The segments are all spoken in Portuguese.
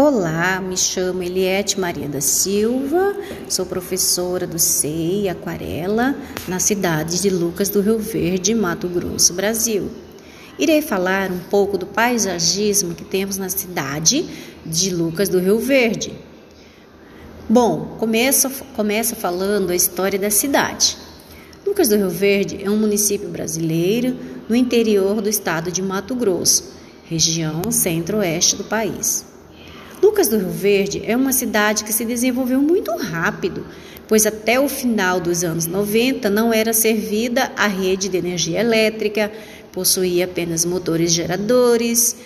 Olá, me chamo Eliette Maria da Silva, sou professora do SEI Aquarela na cidade de Lucas do Rio Verde, Mato Grosso, Brasil. Irei falar um pouco do paisagismo que temos na cidade de Lucas do Rio Verde. Bom, começo, começo falando a história da cidade. Lucas do Rio Verde é um município brasileiro no interior do estado de Mato Grosso, região centro-oeste do país. Lucas do Rio Verde é uma cidade que se desenvolveu muito rápido, pois até o final dos anos 90 não era servida a rede de energia elétrica, possuía apenas motores geradores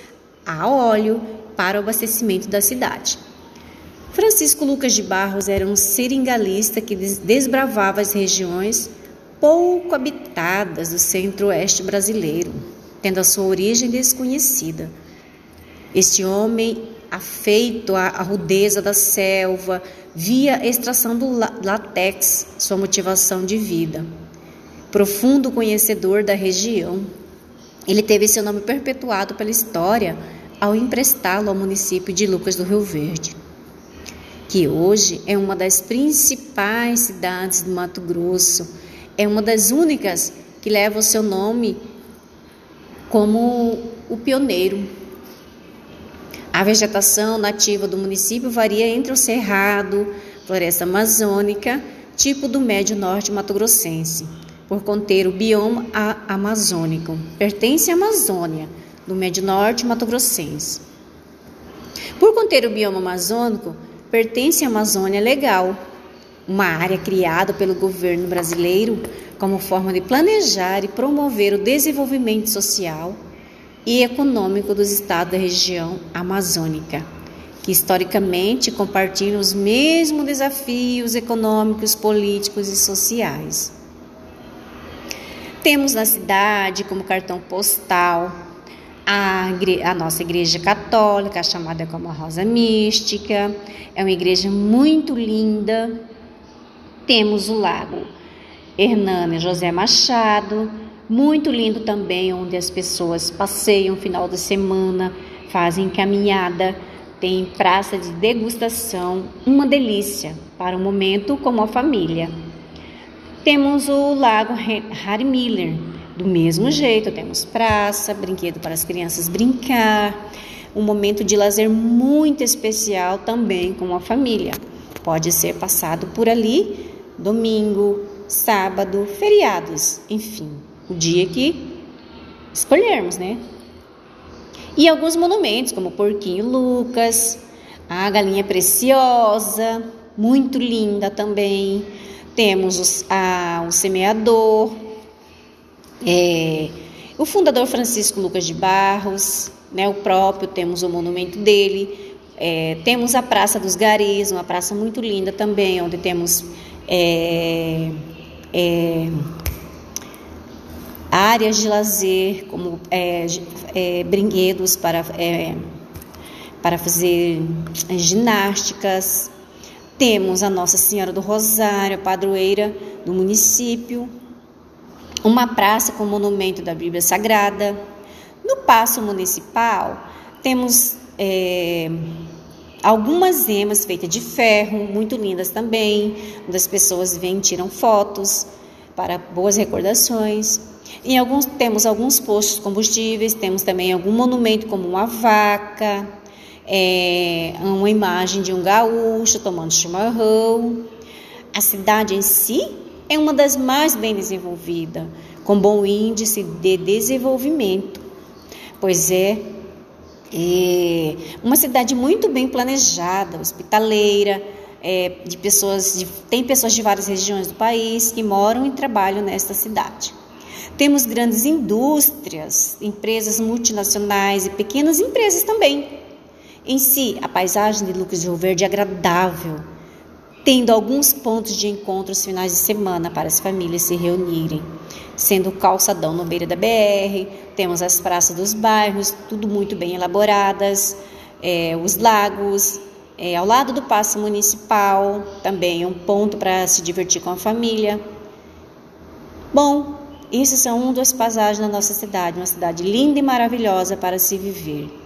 a óleo para o abastecimento da cidade. Francisco Lucas de Barros era um seringalista que desbravava as regiões pouco habitadas do centro-oeste brasileiro, tendo a sua origem desconhecida. Este homem afeito à, à rudeza da selva, via extração do látex, sua motivação de vida. Profundo conhecedor da região, ele teve seu nome perpetuado pela história ao emprestá-lo ao município de Lucas do Rio Verde, que hoje é uma das principais cidades do Mato Grosso, é uma das únicas que leva o seu nome como o pioneiro a vegetação nativa do município varia entre o cerrado, floresta amazônica, tipo do médio norte mato-grossense, por conter o bioma amazônico. Pertence à Amazônia, do médio norte mato-grossense. Por conter o bioma amazônico, pertence à Amazônia Legal, uma área criada pelo governo brasileiro como forma de planejar e promover o desenvolvimento social e econômico dos estados da região amazônica, que historicamente compartilham os mesmos desafios econômicos, políticos e sociais. Temos na cidade como cartão postal a, a, nossa igreja católica, chamada como a Rosa Mística, é uma igreja muito linda. Temos o lago Hernani José Machado, muito lindo também, onde as pessoas passeiam final de semana, fazem caminhada, tem praça de degustação, uma delícia para um momento como a família. Temos o Lago Harry Miller, do mesmo jeito, temos praça, brinquedo para as crianças brincar, um momento de lazer muito especial também com a família. Pode ser passado por ali domingo, sábado, feriados, enfim o dia que escolhermos, né? E alguns monumentos, como o Porquinho Lucas, a Galinha Preciosa, muito linda também. Temos os, a, o semeador, é, o fundador Francisco Lucas de Barros, né, o próprio, temos o monumento dele. É, temos a Praça dos Garis, uma praça muito linda também, onde temos é, é, áreas de lazer, como é, é, brinquedos para, é, para fazer ginásticas. Temos a Nossa Senhora do Rosário, padroeira do município, uma praça com monumento da Bíblia Sagrada. No Paço Municipal, temos é, algumas emas feitas de ferro, muito lindas também, onde as pessoas vêm e tiram fotos para boas recordações. Em alguns temos alguns postos combustíveis, temos também algum monumento como uma vaca, é, uma imagem de um gaúcho tomando chimarrão. A cidade em si é uma das mais bem desenvolvidas, com bom índice de desenvolvimento, pois é, é uma cidade muito bem planejada, hospitaleira, é, de pessoas de, tem pessoas de várias regiões do país que moram e trabalham nesta cidade. Temos grandes indústrias, empresas multinacionais e pequenas empresas também. Em si, a paisagem de Lucas de Rio Verde é agradável, tendo alguns pontos de encontro aos finais de semana para as famílias se reunirem, sendo o calçadão no beira da BR, temos as praças dos bairros, tudo muito bem elaboradas, é, os lagos, é, ao lado do Paço Municipal, também um ponto para se divertir com a família. Bom, isso são um dos passagens da nossa cidade, uma cidade linda e maravilhosa para se viver.